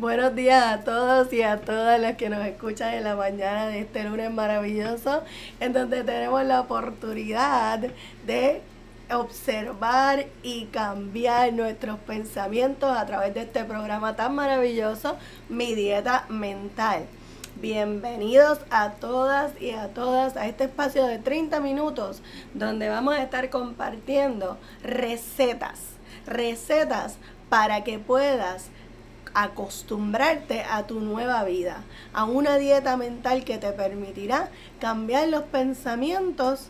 Buenos días a todos y a todas las que nos escuchan en la mañana de este lunes maravilloso, en donde tenemos la oportunidad de observar y cambiar nuestros pensamientos a través de este programa tan maravilloso, Mi Dieta Mental. Bienvenidos a todas y a todas a este espacio de 30 minutos donde vamos a estar compartiendo recetas, recetas para que puedas acostumbrarte a tu nueva vida, a una dieta mental que te permitirá cambiar los pensamientos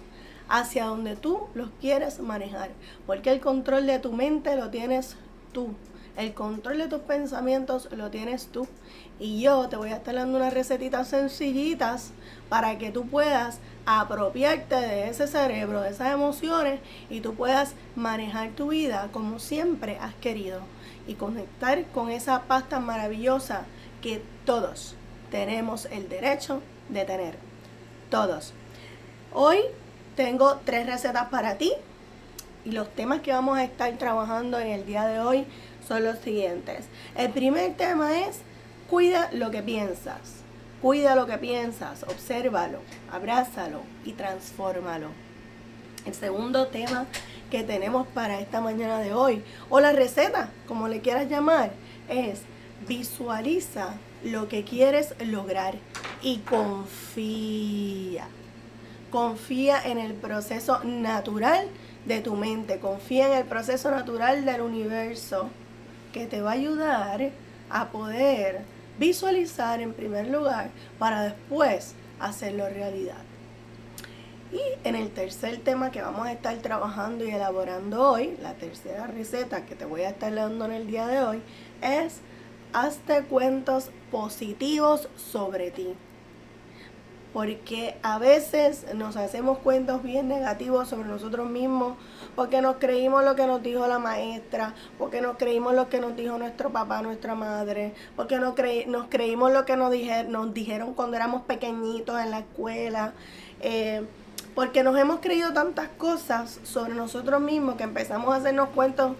hacia donde tú los quieres manejar, porque el control de tu mente lo tienes tú. El control de tus pensamientos lo tienes tú. Y yo te voy a estar dando unas recetitas sencillitas para que tú puedas apropiarte de ese cerebro, de esas emociones y tú puedas manejar tu vida como siempre has querido y conectar con esa paz tan maravillosa que todos tenemos el derecho de tener. Todos. Hoy tengo tres recetas para ti y los temas que vamos a estar trabajando en el día de hoy son los siguientes. El primer tema es cuida lo que piensas. Cuida lo que piensas, obsérvalo, abrázalo y transfórmalo. El segundo tema que tenemos para esta mañana de hoy, o la receta, como le quieras llamar, es visualiza lo que quieres lograr y confía. Confía en el proceso natural de tu mente, confía en el proceso natural del universo que te va a ayudar a poder visualizar en primer lugar para después hacerlo realidad. Y en el tercer tema que vamos a estar trabajando y elaborando hoy, la tercera receta que te voy a estar dando en el día de hoy, es hazte cuentos positivos sobre ti. Porque a veces nos hacemos cuentos bien negativos sobre nosotros mismos, porque nos creímos lo que nos dijo la maestra, porque nos creímos lo que nos dijo nuestro papá, nuestra madre, porque nos, nos creímos lo que nos dijeron cuando éramos pequeñitos en la escuela. Eh, porque nos hemos creído tantas cosas sobre nosotros mismos que empezamos a hacernos cuentos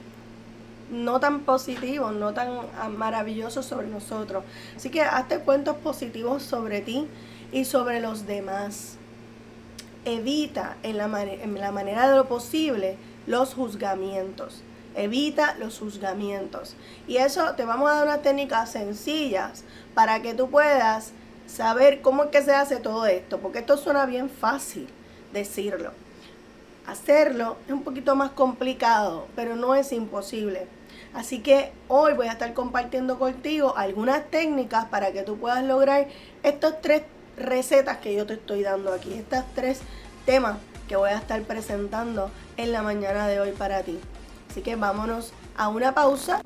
no tan positivos, no tan ah, maravillosos sobre nosotros. Así que hazte cuentos positivos sobre ti y sobre los demás. Evita en la, en la manera de lo posible los juzgamientos. Evita los juzgamientos. Y eso te vamos a dar unas técnicas sencillas para que tú puedas saber cómo es que se hace todo esto. Porque esto suena bien fácil decirlo. Hacerlo es un poquito más complicado, pero no es imposible. Así que hoy voy a estar compartiendo contigo algunas técnicas para que tú puedas lograr estos tres recetas que yo te estoy dando aquí, estos tres temas que voy a estar presentando en la mañana de hoy para ti. Así que vámonos a una pausa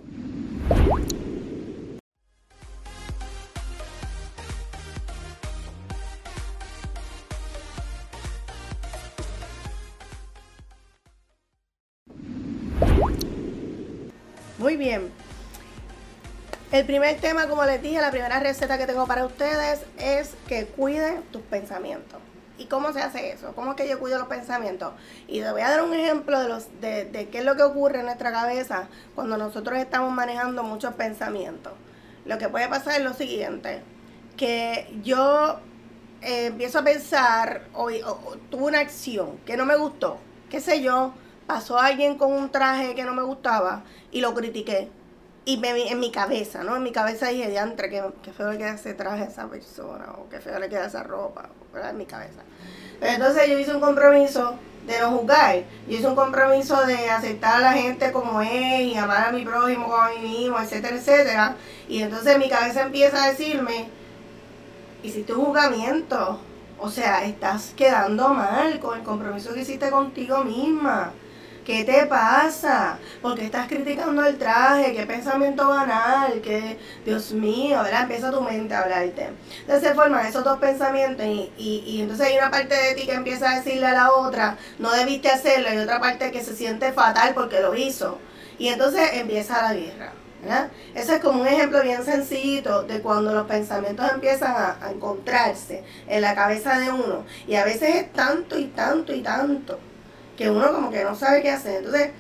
Muy bien. El primer tema, como les dije, la primera receta que tengo para ustedes es que cuiden tus pensamientos. ¿Y cómo se hace eso? ¿Cómo es que yo cuido los pensamientos? Y les voy a dar un ejemplo de, los, de, qué es lo que ocurre en nuestra cabeza cuando nosotros estamos manejando muchos pensamientos. Lo que puede pasar es lo siguiente, que yo eh, empiezo a pensar, o, tuve una acción que no me gustó, qué sé yo, pasó alguien con un traje que no me gustaba y lo critiqué. Y me, en mi cabeza, ¿no? En mi cabeza dije, diantre, qué, qué feo le queda ese traje a esa persona, o qué feo le queda esa ropa, ¿verdad? En mi cabeza. entonces yo hice un compromiso de no juzgar. Yo hice un compromiso de aceptar a la gente como es y amar a mi prójimo como a mí mismo, etcétera, etcétera. Y entonces mi cabeza empieza a decirme, hiciste un juzgamiento. O sea, estás quedando mal con el compromiso que hiciste contigo misma. ¿Qué te pasa? ¿Por qué estás criticando el traje? ¿Qué pensamiento banal? ¿Qué, Dios mío, ¿verdad? Empieza tu mente a hablarte. Entonces se forman esos dos pensamientos y, y, entonces hay una parte de ti que empieza a decirle a la otra, no debiste hacerlo, y otra parte que se siente fatal porque lo hizo. Y entonces empieza la guerra. ¿verdad? Ese es como un ejemplo bien sencillito de cuando los pensamientos empiezan a encontrarse en la cabeza de uno. Y a veces es tanto y tanto y tanto que uno como que no sabe qué hacer. Entonces,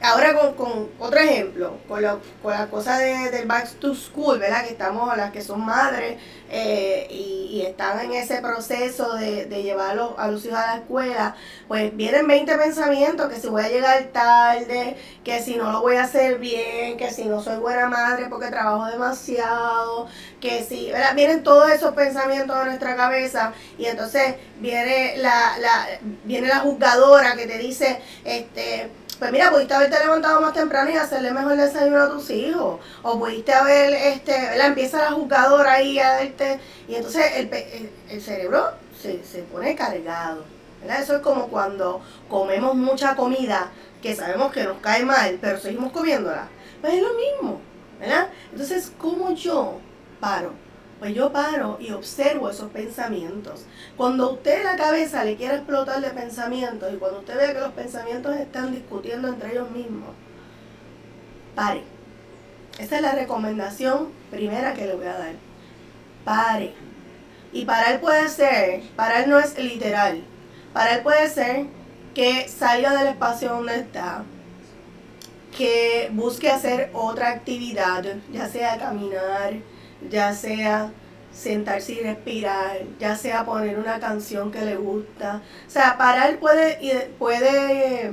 ahora con, con, otro ejemplo, con, la, con la cosa de, del back to school, ¿verdad? Que estamos, las que son madres eh, y, están en ese proceso de, de llevar a los hijos a la escuela, pues vienen 20 pensamientos, que si voy a llegar tarde, que si no lo voy a hacer bien, que si no soy buena madre porque trabajo demasiado, que si, ¿verdad? Vienen todos esos pensamientos en nuestra cabeza y entonces viene la, la, viene la juzgadora que te dice, este, pues mira, pudiste haberte levantado más temprano y hacerle mejor desayuno a tus hijos. O pudiste haber, este, la empieza la jugadora ahí a verte. Y entonces el, el, cerebro se, se, pone cargado. ¿verdad? Eso es como cuando comemos mucha comida que sabemos que nos cae mal, pero seguimos comiéndola. Pues es lo mismo, ¿verdad? Entonces, ¿cómo yo paro? Pues yo paro y observo esos pensamientos. Cuando usted la cabeza le quiera explotar de pensamientos y cuando usted vea que los pensamientos están discutiendo entre ellos mismos, pare. Esa es la recomendación primera que le voy a dar. Pare. Y parar puede ser, parar no es literal. Parar puede ser que salga del espacio donde está, que busque hacer otra actividad, ya sea caminar, ya sea sentarse y respirar, ya sea poner una canción que le gusta. O sea, parar puede, puede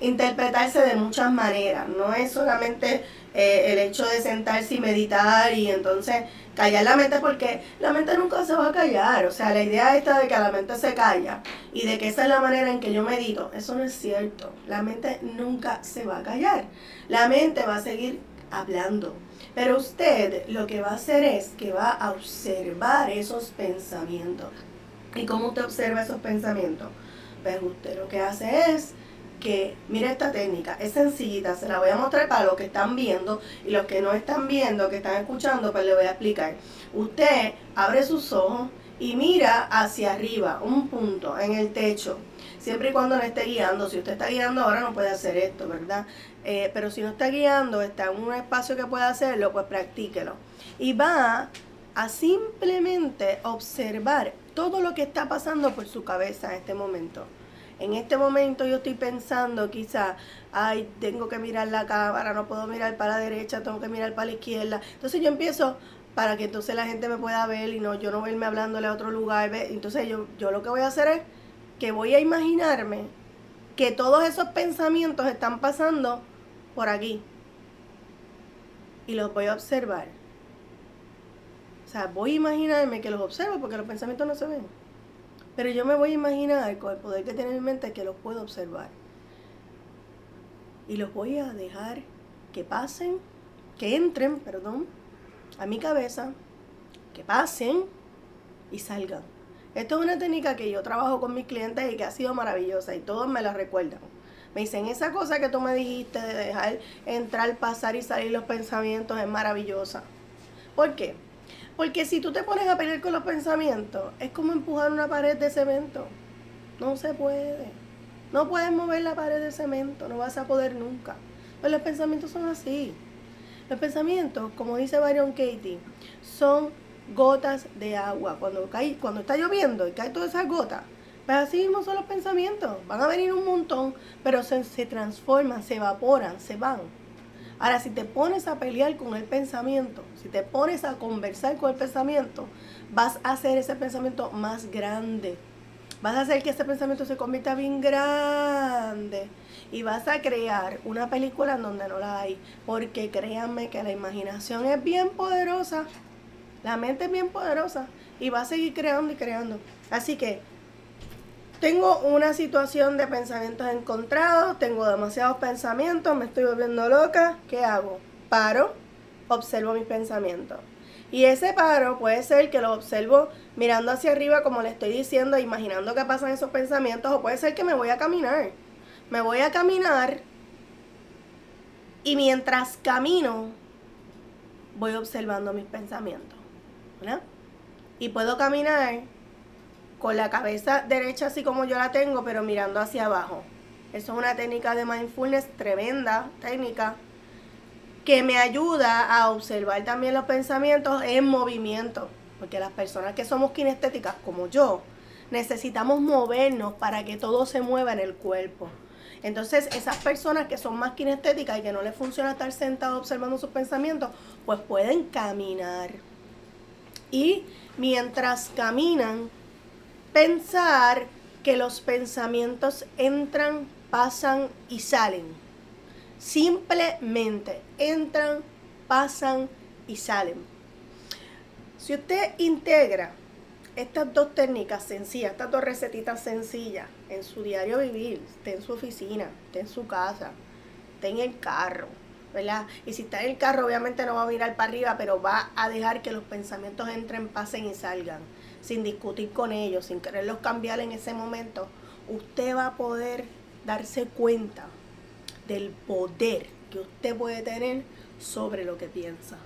interpretarse de muchas maneras, no es solamente eh, el hecho de sentarse y meditar y entonces callar la mente porque la mente nunca se va a callar, o sea, la idea esta de que la mente se calla y de que esa es la manera en que yo medito, eso no es cierto, la mente nunca se va a callar, la mente va a seguir hablando, pero usted lo que va a hacer es que va a observar esos pensamientos. ¿Y cómo usted observa esos pensamientos? Pues usted lo que hace es que, mire esta técnica, es sencillita, se la voy a mostrar para los que están viendo y los que no están viendo, que están escuchando, pues le voy a explicar. Usted abre sus ojos y mira hacia arriba, un punto en el techo, siempre y cuando no esté guiando. Si usted está guiando ahora no puede hacer esto, ¿verdad? Eh, pero si no está guiando, está en un espacio que pueda hacerlo, pues practíquelo. Y va a simplemente observar todo lo que está pasando por su cabeza en este momento. En este momento yo estoy pensando quizá, ay, tengo que mirar la cámara, no puedo mirar para la derecha, tengo que mirar para la izquierda. Entonces yo empiezo para que entonces la gente me pueda ver y no yo no verme hablándole a otro lugar. Entonces yo, yo lo que voy a hacer es que voy a imaginarme que todos esos pensamientos están pasando por aquí. Y los voy a observar. O sea, voy a imaginarme que los observo porque los pensamientos no se ven. Pero yo me voy a imaginar con el poder que tiene en mi mente que los puedo observar. Y los voy a dejar que pasen, que entren, perdón, a mi cabeza, que pasen y salgan. Esto es una técnica que yo trabajo con mis clientes y que ha sido maravillosa y todos me la recuerdan. Me dicen, esa cosa que tú me dijiste de dejar entrar, pasar y salir los pensamientos es maravillosa. ¿Por qué? Porque si tú te pones a pelear con los pensamientos, es como empujar una pared de cemento. No se puede. No puedes mover la pared de cemento, no vas a poder nunca. Pues los pensamientos son así. Los pensamientos, como dice Byron Katie, son gotas de agua. Cuando, cae, cuando está lloviendo y cae todas esas gotas, pues así mismo son los pensamientos. Van a venir un montón, pero se, se transforman, se evaporan, se van. Ahora, si te pones a pelear con el pensamiento, si te pones a conversar con el pensamiento, vas a hacer ese pensamiento más grande. Vas a hacer que ese pensamiento se convierta bien grande. Y vas a crear una película en donde no la hay. Porque créanme que la imaginación es bien poderosa. La mente es bien poderosa. Y va a seguir creando y creando. Así que tengo una situación de pensamientos encontrados, tengo demasiados pensamientos, me estoy volviendo loca, ¿qué hago? Paro, observo mis pensamientos. Y ese paro puede ser que lo observo mirando hacia arriba, como le estoy diciendo, imaginando que pasan esos pensamientos, o puede ser que me voy a caminar. Me voy a caminar y mientras camino, voy observando mis pensamientos. ¿verdad? Y puedo caminar con la cabeza derecha así como yo la tengo, pero mirando hacia abajo. Eso es una técnica de mindfulness, tremenda técnica, que me ayuda a observar también los pensamientos en movimiento. Porque las personas que somos kinestéticas, como yo, necesitamos movernos para que todo se mueva en el cuerpo. Entonces, esas personas que son más kinestéticas y que no les funciona estar sentado observando sus pensamientos, pues pueden caminar. Y mientras caminan, pensar que los pensamientos entran, pasan y salen. Simplemente entran, pasan y salen. Si usted integra estas dos técnicas sencillas, estas dos recetitas sencillas en su diario vivir, esté en su oficina, esté en su casa, esté en el carro, ¿verdad? Y si está en el carro, obviamente no va a mirar para arriba, pero va a dejar que los pensamientos entren, pasen y salgan, sin discutir con ellos, sin quererlos cambiar en ese momento. Usted va a poder darse cuenta del poder que usted puede tener sobre lo que piensa.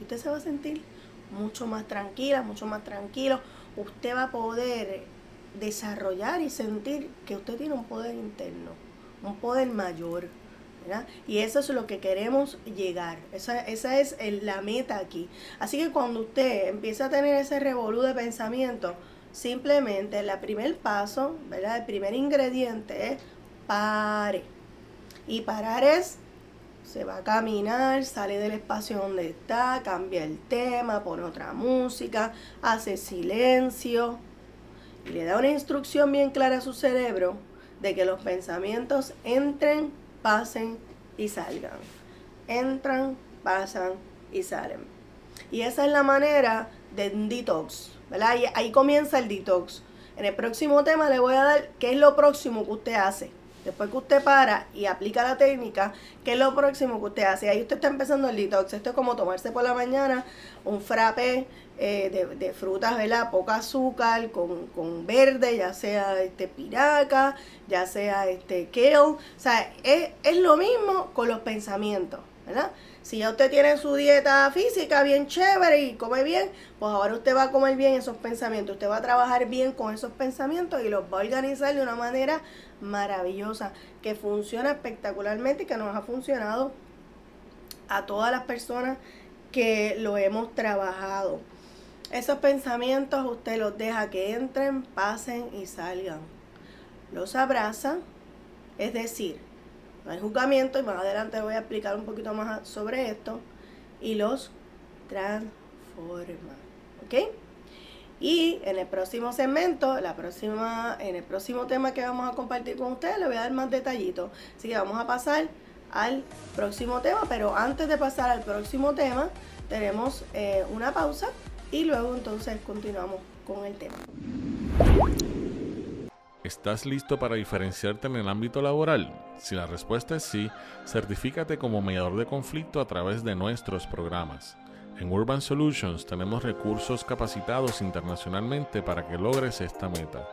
Usted se va a sentir mucho más tranquila, mucho más tranquilo. Usted va a poder desarrollar y sentir que usted tiene un poder interno, un poder mayor. Y eso es lo que queremos llegar. Esa, esa es la meta aquí. Así que cuando usted empieza a tener ese revolú de pensamiento, simplemente el primer paso, ¿verdad? El primer ingrediente es pare. Y parar es se va a caminar, sale del espacio donde está, cambia el tema, pone otra música, hace silencio y le da una instrucción bien clara a su cerebro de que los pensamientos entren, pasen y salgan. Entran, pasan y salen. Y esa es la manera de un detox. Y ahí comienza el detox. En el próximo tema le voy a dar qué es lo próximo que usted hace Después que usted para y aplica la técnica, ¿qué es lo próximo que usted hace? Ahí usted está empezando el detox. Esto es como tomarse por la mañana un frappe eh, de, frutas, ¿verdad? Poca azúcar, con, verde, ya sea este piraca, ya sea este kale. O sea, es, es lo mismo con los pensamientos, ¿verdad? Si ya usted tiene su dieta física bien chévere y come bien, pues ahora usted va a comer bien esos pensamientos. Usted va a trabajar bien con esos pensamientos y los va a organizar de una manera maravillosa, que funciona espectacularmente y que nos ha funcionado a todas las personas que lo hemos trabajado. Esos pensamientos usted los deja que entren, pasen y salgan. Los abraza, es decir, hay juzgamiento y más adelante voy a explicar un poquito más sobre esto y los transforma. ¿Ok? Y en el próximo segmento, la próxima, en el próximo tema que vamos a compartir con ustedes, le voy a dar más detallitos. Así que vamos a pasar al próximo tema, pero antes de pasar al próximo tema, tenemos eh, una pausa y luego entonces continuamos con el tema. ¿Estás listo para diferenciarte en el ámbito laboral? Si la respuesta es sí, certifícate como mediador de conflicto a través de nuestros programas. En Urban Solutions tenemos recursos capacitados internacionalmente para que logres esta meta.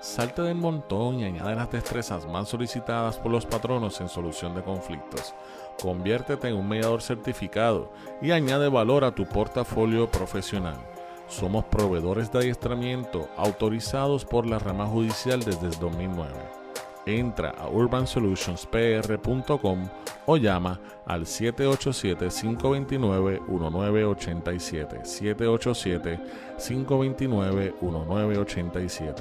Salte del montón y añade las destrezas más solicitadas por los patronos en solución de conflictos. Conviértete en un mediador certificado y añade valor a tu portafolio profesional. Somos proveedores de adiestramiento autorizados por la rama judicial desde el 2009 entra a urbansolutionspr.com o llama al 787-529-1987. 787-529-1987.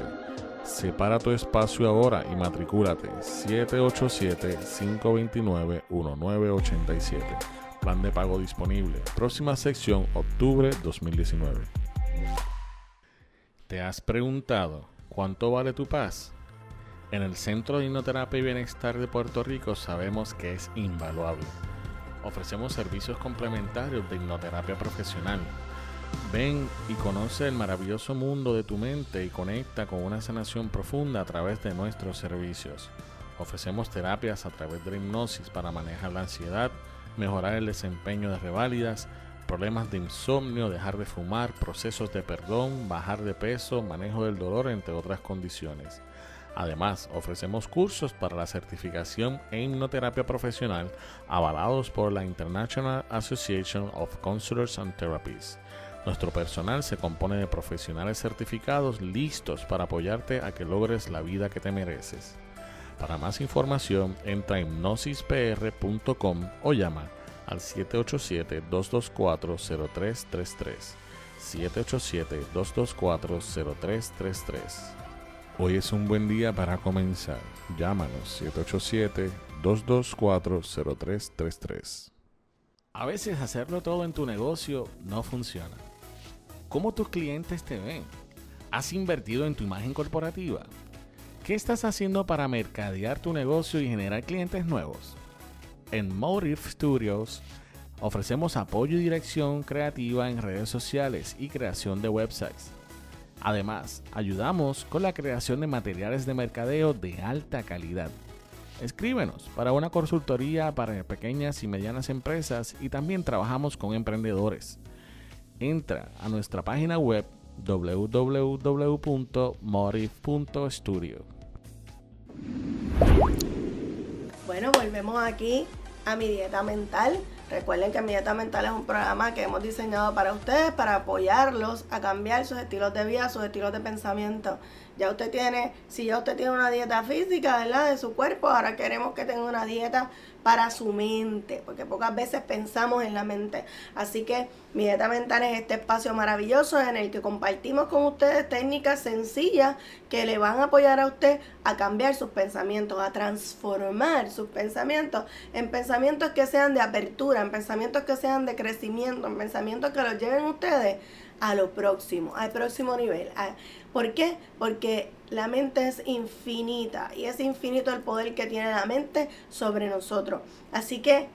Separa tu espacio ahora y matricúlate. 787-529-1987. Plan de pago disponible. Próxima sección, octubre 2019. ¿Te has preguntado cuánto vale tu paz? En el Centro de Hipnoterapia y Bienestar de Puerto Rico sabemos que es invaluable. Ofrecemos servicios complementarios de hipnoterapia profesional. Ven y conoce el maravilloso mundo de tu mente y conecta con una sanación profunda a través de nuestros servicios. Ofrecemos terapias a través de la hipnosis para manejar la ansiedad, mejorar el desempeño de reválidas, problemas de insomnio, dejar de fumar, procesos de perdón, bajar de peso, manejo del dolor, entre otras condiciones. Además, ofrecemos cursos para la certificación en hipnoterapia profesional avalados por la International Association of Counselors and Therapists. Nuestro personal se compone de profesionales certificados listos para apoyarte a que logres la vida que te mereces. Para más información, entra en hipnosispr.com o llama al 787-224-0333. 787-224-0333. Hoy es un buen día para comenzar. Llámanos 787-224-0333. A veces hacerlo todo en tu negocio no funciona. ¿Cómo tus clientes te ven? ¿Has invertido en tu imagen corporativa? ¿Qué estás haciendo para mercadear tu negocio y generar clientes nuevos? En Motive Studios ofrecemos apoyo y dirección creativa en redes sociales y creación de websites Además, ayudamos con la creación de materiales de mercadeo de alta calidad. Escríbenos para una consultoría para pequeñas y medianas empresas y también trabajamos con emprendedores. Entra a nuestra página web www.motive.studio. Bueno, volvemos aquí a mi dieta mental. Recuerden que mi dieta mental es un programa que hemos diseñado para ustedes, para apoyarlos a cambiar sus estilos de vida, sus estilos de pensamiento. Ya usted tiene, si ya usted tiene una dieta física, ¿verdad? De su cuerpo, ahora queremos que tenga una dieta para su mente, porque pocas veces pensamos en la mente. Así que mi dieta mental es este espacio maravilloso en el que compartimos con ustedes técnicas sencillas que le van a apoyar a usted a cambiar sus pensamientos, a transformar sus pensamientos en pensamientos que sean de apertura, en pensamientos que sean de crecimiento, en pensamientos que los lleven ustedes a lo próximo, al próximo nivel. ¿Por qué? Porque la mente es infinita y es infinito el poder que tiene la mente sobre nosotros. Así que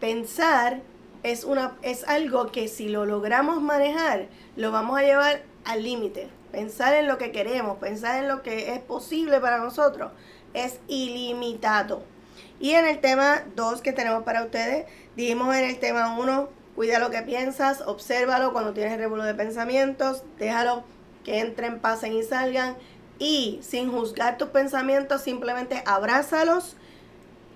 pensar es, una, es algo que si lo logramos manejar, lo vamos a llevar al límite. Pensar en lo que queremos, pensar en lo que es posible para nosotros, es ilimitado. Y en el tema 2 que tenemos para ustedes, dijimos en el tema 1, cuida lo que piensas, obsérvalo cuando tienes revuelo de pensamientos, déjalo que entren, pasen y salgan. Y sin juzgar tus pensamientos, simplemente abrázalos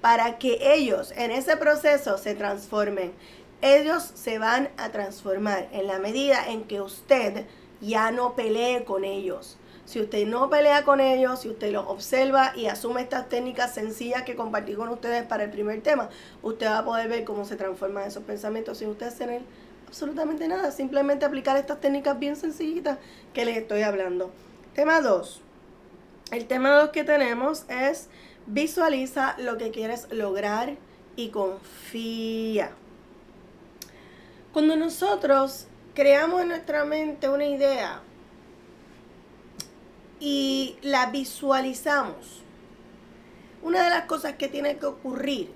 para que ellos en ese proceso se transformen. Ellos se van a transformar en la medida en que usted ya no pelee con ellos. Si usted no pelea con ellos, si usted los observa y asume estas técnicas sencillas que compartí con ustedes para el primer tema, usted va a poder ver cómo se transforman esos pensamientos sin usted tener absolutamente nada, simplemente aplicar estas técnicas bien sencillitas que les estoy hablando. Tema 2. El tema 2 que tenemos es visualiza lo que quieres lograr y confía. Cuando nosotros creamos en nuestra mente una idea y la visualizamos, una de las cosas que tiene que ocurrir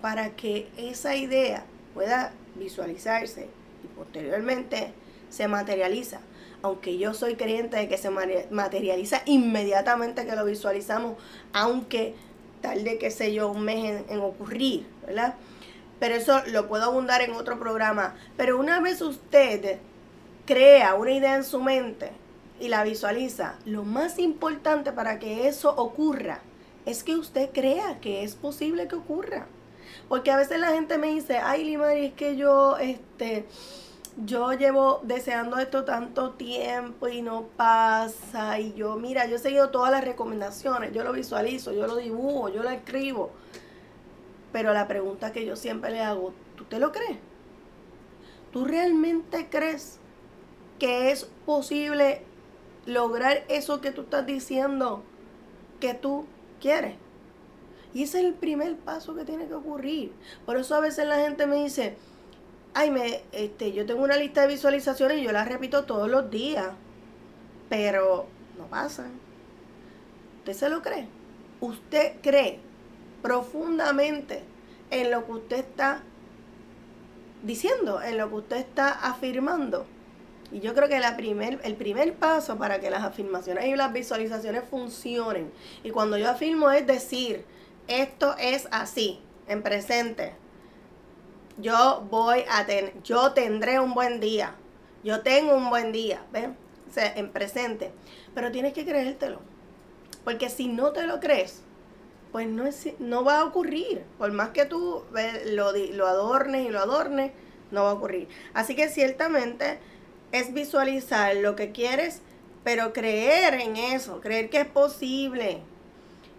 para que esa idea pueda visualizarse posteriormente se materializa. Aunque yo soy creyente de que se materializa inmediatamente que lo visualizamos, aunque tarde, qué sé yo, un mes en, ocurrir, ¿verdad? Pero eso lo puedo abundar en otro programa. Pero una vez usted crea una idea en su mente y la visualiza, lo más importante para que eso ocurra es que usted crea que es posible que ocurra. Porque a veces la gente me dice, ay, Limari, es que yo, este, yo llevo deseando esto tanto tiempo y no pasa. Y yo, mira, yo he seguido todas las recomendaciones, yo lo visualizo, yo lo dibujo, yo lo escribo. Pero la pregunta que yo siempre le hago, ¿tú te lo crees? ¿Tú realmente crees que es posible lograr eso que tú estás diciendo que tú quieres? Y ese es el primer paso que tiene que ocurrir. Por eso a veces la gente me dice, ay, me, este, yo tengo una lista de visualizaciones y yo la repito todos los días. Pero no pasa. ¿Usted se lo cree? ¿Usted cree profundamente en lo que usted está diciendo, en lo que usted está afirmando? Y yo creo que la primer, el primer paso para que las afirmaciones y las visualizaciones funcionen, y cuando yo afirmo es decir, esto es así, en presente. Yo voy a tener, yo tendré un buen día. Yo tengo un buen día, ¿ven? O sea, en presente. Pero tienes que creértelo. Porque si no te lo crees, pues no, es, no va a ocurrir. Por más que tú lo, lo adornes y lo adornes, no va a ocurrir. Así que ciertamente es visualizar lo que quieres, pero creer en eso, creer que es posible.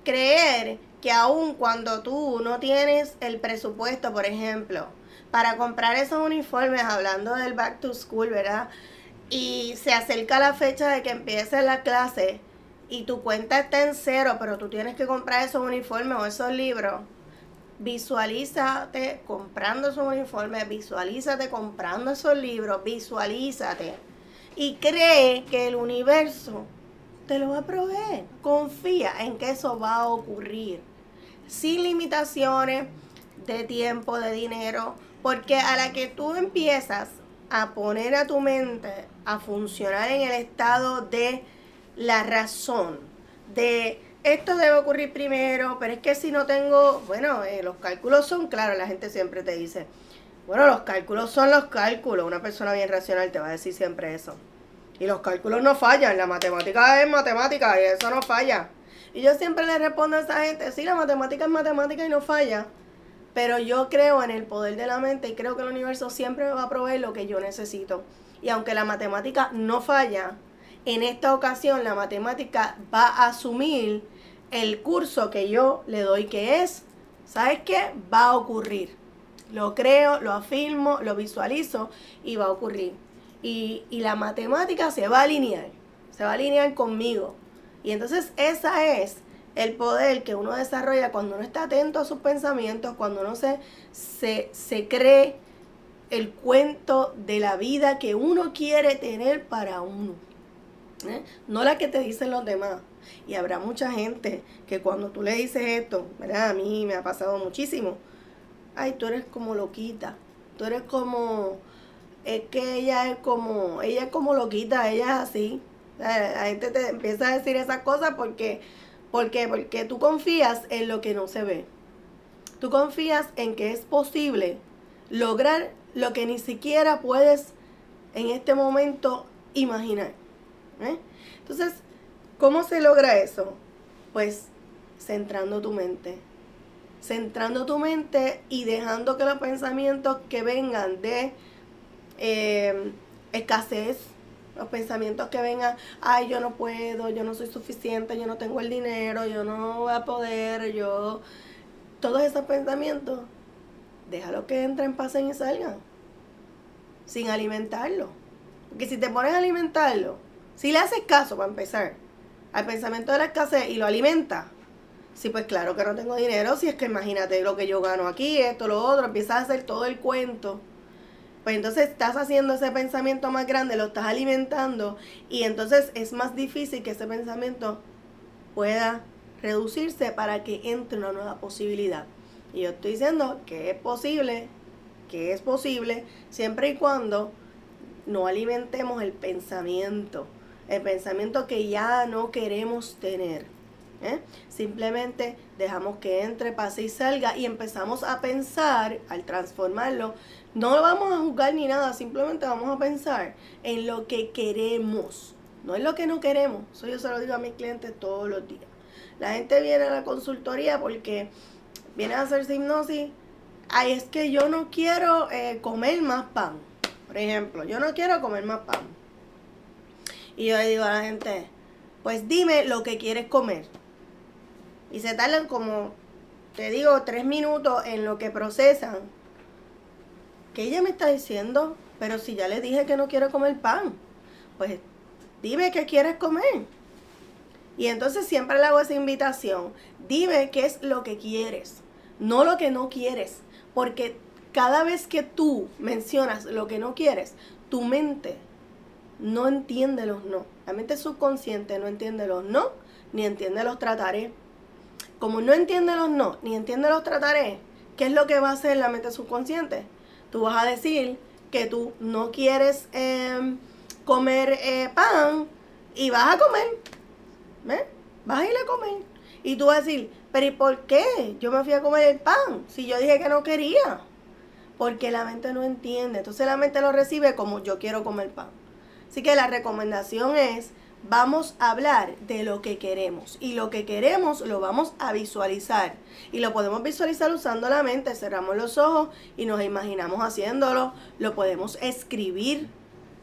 Creer que aun cuando tú no tienes el presupuesto, por ejemplo, para comprar esos uniformes, hablando del back to school, ¿verdad? Y se acerca la fecha de que empiece la clase y tu cuenta está en cero, pero tú tienes que comprar esos uniformes o esos libros, visualízate comprando esos uniformes, visualízate comprando esos libros, visualízate y cree que el universo te lo va a proveer. Confía en que eso va a ocurrir sin limitaciones de tiempo, de dinero, porque a la que tú empiezas a poner a tu mente a funcionar en el estado de la razón, de esto debe ocurrir primero, pero es que si no tengo, bueno, eh, los cálculos son claros, la gente siempre te dice, bueno, los cálculos son los cálculos, una persona bien racional te va a decir siempre eso. Y los cálculos no fallan, la matemática es matemática y eso no falla. Y yo siempre le respondo a esa gente, sí, la matemática es matemática y no falla. Pero yo creo en el poder de la mente y creo que el universo siempre me va a proveer lo que yo necesito. Y aunque la matemática no falla, en esta ocasión la matemática va a asumir el curso que yo le doy que es, ¿sabes qué? Va a ocurrir. Lo creo, lo afirmo, lo visualizo y va a ocurrir. Y, y la matemática se va a alinear, se va a alinear conmigo. Y entonces esa es el poder que uno desarrolla cuando uno está atento a sus pensamientos, cuando uno se, se, cree el cuento de la vida que uno quiere tener para uno. ¿eh? No la que te dicen los demás. Y habrá mucha gente que cuando tú le dices esto, ¿verdad? A mí me ha pasado muchísimo. Ay, tú eres como loquita. Tú eres como... Es que ella es como... Ella es como loquita, ella es así. La gente te empieza a decir esas cosas porque ¿Por qué? Porque tú confías en lo que no se ve. Tú confías en que es posible lograr lo que ni siquiera puedes en este momento imaginar. ¿eh? Entonces, ¿cómo se logra eso? Pues centrando tu mente. Centrando tu mente y dejando que los pensamientos que vengan de eh, escasez, los pensamientos que vengan, ay, yo no puedo, yo no soy suficiente, yo no tengo el dinero, yo no voy a poder, yo... Todos esos pensamientos, déjalo que entren, pasen y salgan. Sin alimentarlo. Porque si te pones a alimentarlo, si le haces caso para empezar al pensamiento de la escasez y lo alimenta, sí, pues claro que no tengo dinero, si es que imagínate lo que yo gano aquí, esto, lo otro, empiezas a hacer todo el cuento pues entonces estás haciendo ese pensamiento más grande, lo estás alimentando y entonces es más difícil que ese pensamiento pueda reducirse para que entre una nueva posibilidad. Y yo estoy diciendo que es posible, que es posible, siempre y cuando no alimentemos el pensamiento, el pensamiento que ya no queremos tener. ¿eh? Simplemente dejamos que entre, pase y salga y empezamos a pensar, al transformarlo, no vamos a juzgar ni nada, simplemente vamos a pensar en lo que queremos, no en lo que no queremos. Eso yo se lo digo a mis clientes todos los días. La gente viene a la consultoría porque viene a hacerse hipnosis. Ay, es que yo no quiero eh, comer más pan. Por ejemplo, yo no quiero comer más pan. Y yo le digo a la gente, pues dime lo que quieres comer. Y se tardan como, te digo, tres minutos en lo que procesan ¿qué ella me está diciendo? Pero si ya le dije que no quiero comer pan, pues dime qué quieres comer. Y entonces siempre le hago esa invitación. Dime qué es lo que quieres, no lo que no quieres. Porque cada vez que tú mencionas lo que no quieres, tu mente no entiende los no. La mente subconsciente no entiende los no, ni entiende los trataré. Como no entiende los no, ni entiende los trataré, ¿qué es lo que va a hacer la mente subconsciente? Tú vas a decir que tú no quieres em, comer eh, pan y vas a comer. ¿Ves? Vas a ir a comer. Y tú vas a decir, pero ¿y por qué? Yo me fui a comer el pan si yo dije que no quería. Porque la mente no entiende. Entonces la mente lo recibe como yo quiero comer pan. Así que la recomendación es vamos a hablar de lo que queremos. Y lo que queremos lo vamos a visualizar. Y lo podemos visualizar usando la mente, cerramos los ojos y nos imaginamos haciéndolo, lo podemos escribir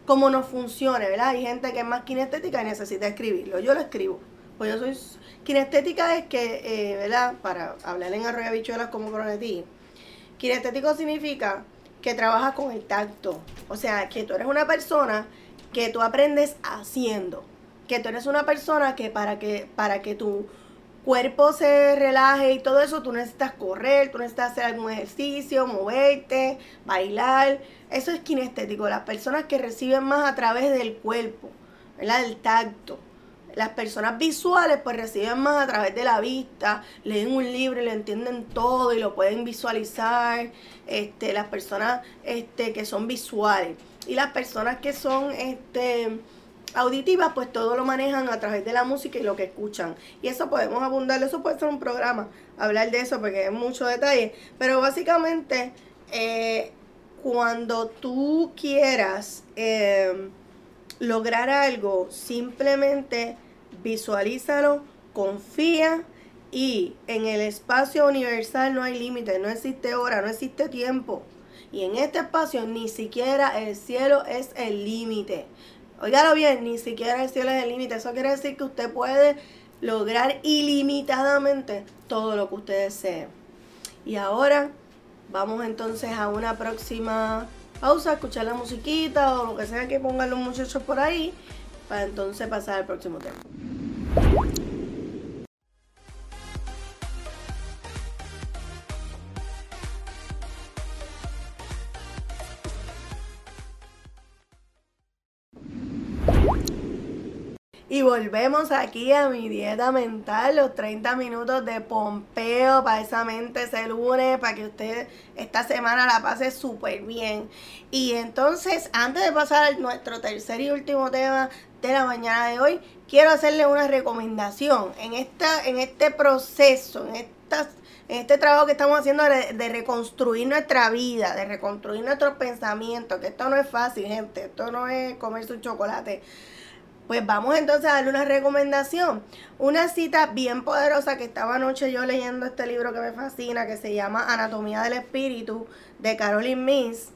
como nos funcione, ¿verdad? Hay gente que es más kinestética y necesita escribirlo, yo lo escribo, pues yo soy kinestética es que, eh, ¿verdad? Para hablar en arroyo bichuelas como prometí, kinestético significa que trabaja con el tacto, o sea, que tú eres una persona que tú aprendes haciendo, que tú eres una persona que para que, para que tu cuerpo se relaje y todo eso, tú necesitas correr, tú necesitas hacer algún ejercicio, moverte, bailar. Eso es kinestético, las personas que reciben más a través del cuerpo, ¿verdad? Del tacto. Las personas visuales pues reciben más a través de la vista, leen un libro y lo entienden todo y lo pueden visualizar. Este, las personas este, que son visuales y las personas que son este, auditivas pues todo lo manejan a través de la música y lo que escuchan. Y eso podemos abundar, eso puede ser un programa, hablar de eso porque es mucho detalle. Pero básicamente eh, cuando tú quieras eh, lograr algo, simplemente visualízalo, confía y en el espacio universal no hay límite, no existe hora, no existe tiempo. Y en este espacio ni siquiera el cielo es el límite. Óigalo bien, ni siquiera el cielo es el límite. Eso quiere decir que usted puede lograr ilimitadamente todo lo que usted desee. Y ahora vamos entonces a una próxima pausa, escuchar la musiquita o lo que sea que pongan los muchachos por ahí, para entonces pasar al próximo tema. Y volvemos aquí a mi dieta mental, los 30 minutos de pompeo para esa mente ese lunes, para que usted esta semana la pase súper bien. Y entonces, antes de pasar a nuestro tercer y último tema de la mañana de hoy, quiero hacerle una recomendación. En, esta, en este proceso, en, estas, en este trabajo que estamos haciendo de, de reconstruir nuestra vida, de reconstruir nuestros pensamientos, que esto no es fácil, gente, esto no es comerse un chocolate pues vamos entonces a darle una recomendación. Una cita bien poderosa que estaba anoche yo leyendo este libro que me fascina, que se llama Anatomía del Espíritu, de Caroline Miss.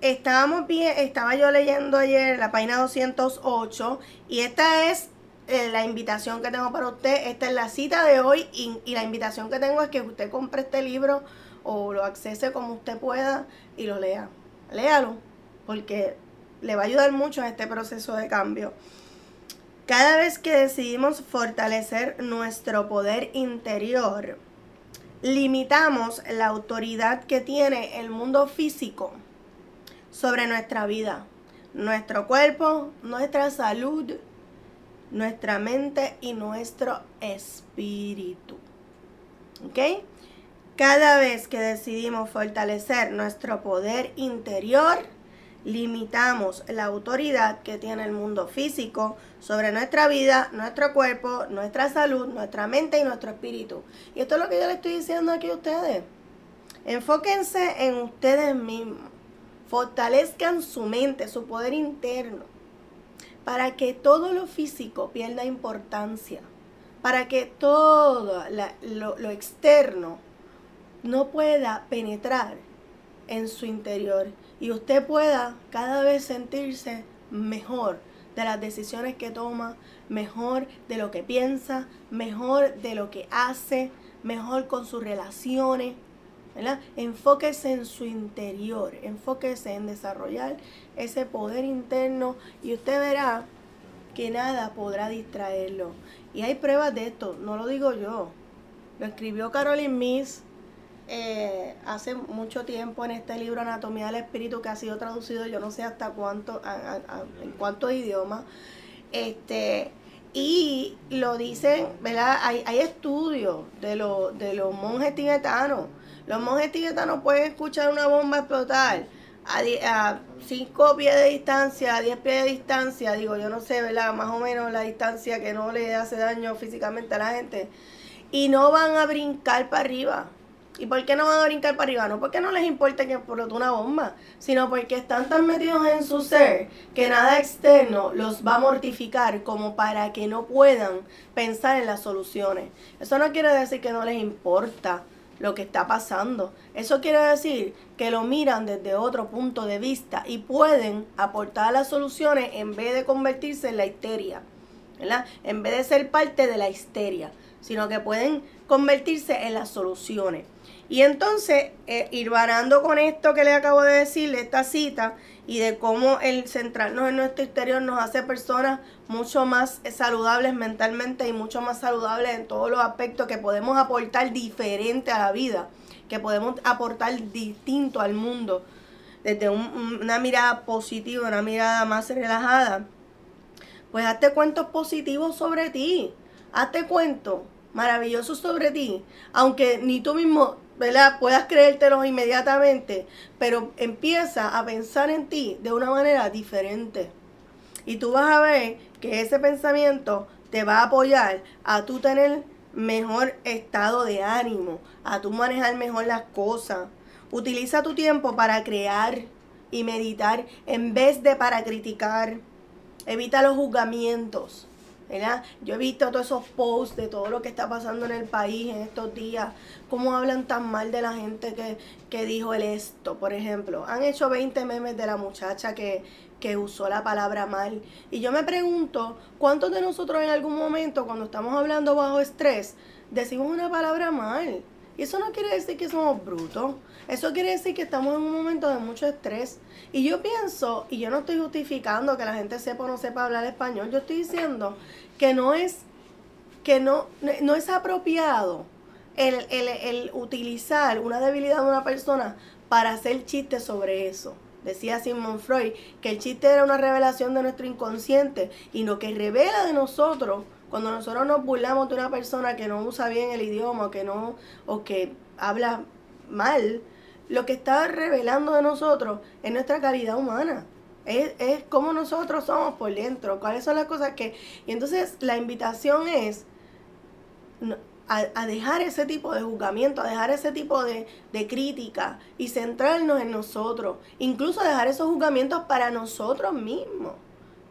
Estábamos bien, estaba yo leyendo ayer la página 208 y esta es eh, la invitación que tengo para usted. Esta es la cita de hoy y, y la invitación que tengo es que usted compre este libro o lo accese como usted pueda y lo lea. Léalo, porque le va a ayudar mucho en este proceso de cambio. Cada vez que decidimos fortalecer nuestro poder interior, limitamos la autoridad que tiene el mundo físico sobre nuestra vida, nuestro cuerpo, nuestra salud, nuestra mente y nuestro espíritu. ¿Ok? Cada vez que decidimos fortalecer nuestro poder interior, limitamos la autoridad que tiene el mundo físico sobre nuestra vida, nuestro cuerpo, nuestra salud, nuestra mente y nuestro espíritu. Y esto es lo que yo le estoy diciendo aquí a ustedes. Enfóquense en ustedes mismos. Fortalezcan su mente, su poder interno, para que todo lo físico pierda importancia, para que todo lo, lo externo no pueda penetrar en su interior y usted pueda cada vez sentirse mejor de las decisiones que toma, mejor de lo que piensa, mejor de lo que hace, mejor con sus relaciones. ¿verdad? Enfóquese en su interior, enfóquese en desarrollar ese poder interno y usted verá que nada podrá distraerlo. Y hay pruebas de esto, no lo digo yo. Lo escribió Caroline Miss, eh, hace mucho tiempo en este libro Anatomía del Espíritu que ha sido traducido yo no sé hasta cuánto, en cuántos idiomas. Este, y lo dicen, ¿verdad? Hay, hay estudios de, lo, de los monjes tibetanos. Los monjes tibetanos pueden escuchar una bomba explotar a 5 pies de distancia, a 10 pies de distancia, digo, yo no sé, ¿verdad? Más o menos la distancia que no le hace daño físicamente a la gente. Y no van a brincar para arriba ¿Y por qué no van a brincar para arriba? No porque no les importa que explotó una bomba, sino porque están tan metidos en su ser que nada externo los va a mortificar como para que no puedan pensar en las soluciones. Eso no quiere decir que no les importa lo que está pasando. Eso quiere decir que lo miran desde otro punto de vista y pueden aportar las soluciones en vez de convertirse en la histeria. ¿verdad? En vez de ser parte de la histeria, sino que pueden convertirse en las soluciones. Y entonces, eh, ir varando con esto que le acabo de decir, de esta cita, y de cómo el centrarnos en nuestro exterior nos hace personas mucho más saludables mentalmente y mucho más saludables en todos los aspectos que podemos aportar diferente a la vida, que podemos aportar distinto al mundo, desde una mirada positiva, una mirada más relajada. Pues hazte cuentos positivos sobre ti, hazte cuentos maravillosos sobre ti, aunque ni tú mismo ¿verdad? Puedas creértelo inmediatamente, pero empieza a pensar en ti de una manera diferente. Y tú vas a ver que ese pensamiento te va a apoyar a tú tener mejor estado de ánimo, a tú manejar mejor las cosas. Utiliza tu tiempo para crear y meditar en vez de para criticar. Evita los juzgamientos. Yo he visto todos esos posts de todo lo que está pasando en el país en estos días, cómo hablan tan mal de la gente que, que dijo el esto, por ejemplo. Han hecho 20 memes de la muchacha que, que usó la palabra mal. Y yo me pregunto, ¿cuántos de nosotros en algún momento, cuando estamos hablando bajo estrés, decimos una palabra mal? Y eso no quiere decir que somos brutos. Eso quiere decir que estamos en un momento de mucho estrés. Y yo pienso, y yo no estoy justificando que la gente sepa o no sepa hablar español, yo estoy diciendo que no es, que no, no es apropiado el, el utilizar una debilidad de una persona para hacer chistes sobre eso. Decía Simon Freud que el chiste era una revelación de nuestro inconsciente y lo que revela de nosotros cuando nosotros nos burlamos de una persona que no usa bien el idioma que no o que habla mal, lo que está revelando de nosotros es nuestra calidad humana. Es, es como nosotros somos por dentro, cuáles son las cosas que... Y entonces la invitación es a, dejar ese tipo de juzgamiento, a dejar ese tipo de, de crítica y centrarnos en nosotros. Incluso dejar esos juzgamientos para nosotros mismos,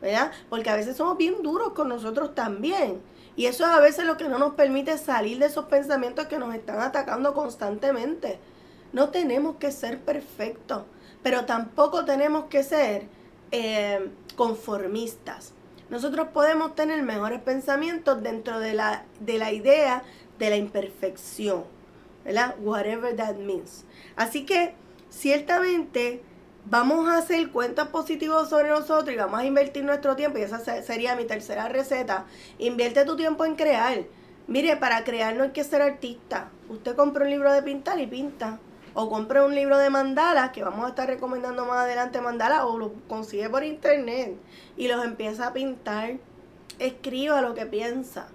¿verdad? Porque a veces somos bien duros con nosotros también. Y eso es a veces lo que no nos permite salir de esos pensamientos que nos están atacando constantemente. No tenemos que ser perfectos, pero tampoco tenemos que ser eh, conformistas. Nosotros podemos tener mejores pensamientos dentro de la, de la idea de la imperfección, ¿verdad? Whatever that means. Así que, ciertamente, vamos a hacer cuentas positivos sobre nosotros y vamos a invertir nuestro tiempo, y esa sería mi tercera receta. Invierte tu tiempo en crear. Mire, para crear no hay que ser artista. Usted compra un libro de pintar y pinta o compre un libro de mandalas, que vamos a estar recomendando más adelante mandalas, o lo consigue por internet y los empieza a pintar. Escriba lo que piensa,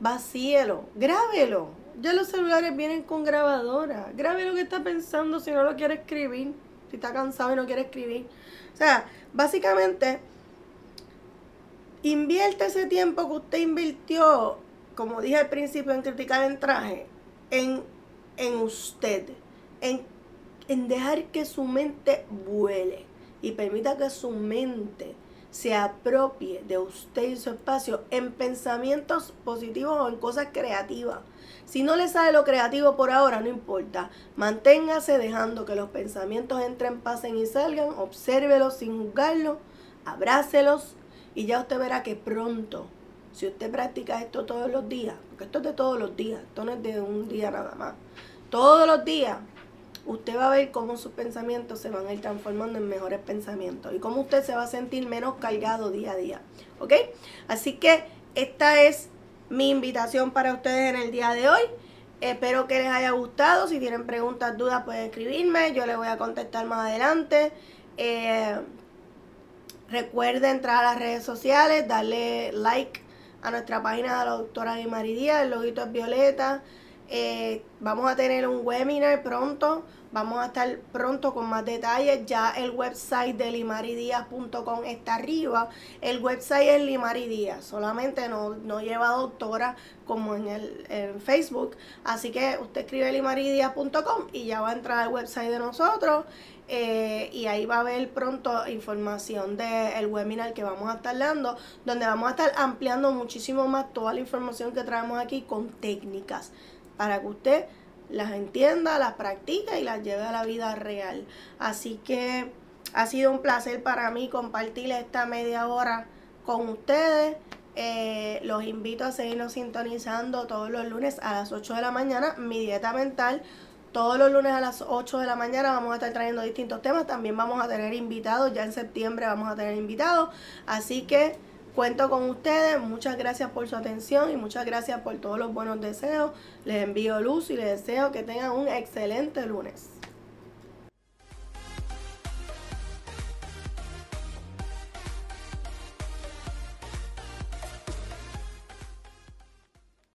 vacíelo, grábelo. Ya los celulares vienen con grabadora. Grabe lo que está pensando si no lo quiere escribir, si está cansado y no quiere escribir. O sea, básicamente, invierte ese tiempo que usted invirtió, como dije al principio en criticar el traje, en, en usted en, dejar que su mente vuele y permita que su mente se apropie de usted y su espacio en pensamientos positivos o en cosas creativas. Si no le sale lo creativo por ahora, no importa. Manténgase dejando que los pensamientos entren, pasen y salgan. Obsérvelos sin juzgarlos. Abrácelos. Y ya usted verá que pronto, si usted practica esto todos los días, porque esto es de todos los días, esto no es de un día nada más. Todos los días usted va a ver cómo sus pensamientos se van a ir transformando en mejores pensamientos y cómo usted se va a sentir menos cargado día a día. ¿Ok? Así que esta es mi invitación para ustedes en el día de hoy. Espero que les haya gustado. Si tienen preguntas, dudas, pueden escribirme. Yo les voy a contestar más adelante. Eh, recuerden entrar a las redes sociales, darle like a nuestra página de la doctora Guimari Díaz. El loguito es violeta. Eh, vamos a tener un webinar pronto Vamos a estar pronto con más detalles. Ya el website de limaridias.com está arriba. El website es Limaridías. Solamente no, no lleva doctora como en el Facebook. Así que usted escribe limaridias.com y ya va a entrar al website de nosotros. Eh, y ahí va a ver pronto información del webinar que vamos a estar dando, donde vamos a estar ampliando muchísimo más toda la información que traemos aquí con técnicas para que usted las entienda, las practique y las lleve a la vida real. Así que ha sido un placer para mí compartir esta media hora con ustedes. Eh, los invito a seguirnos sintonizando todos los lunes a las 8 de la mañana. Mi dieta mental. Todos los lunes a las 8 de la mañana vamos a estar trayendo distintos temas. También vamos a tener invitados. Ya en septiembre vamos a tener invitados. Así que cuento con ustedes. Muchas gracias por su atención y muchas gracias por todos los buenos deseos. Les envío luz y les deseo que tengan un excelente lunes.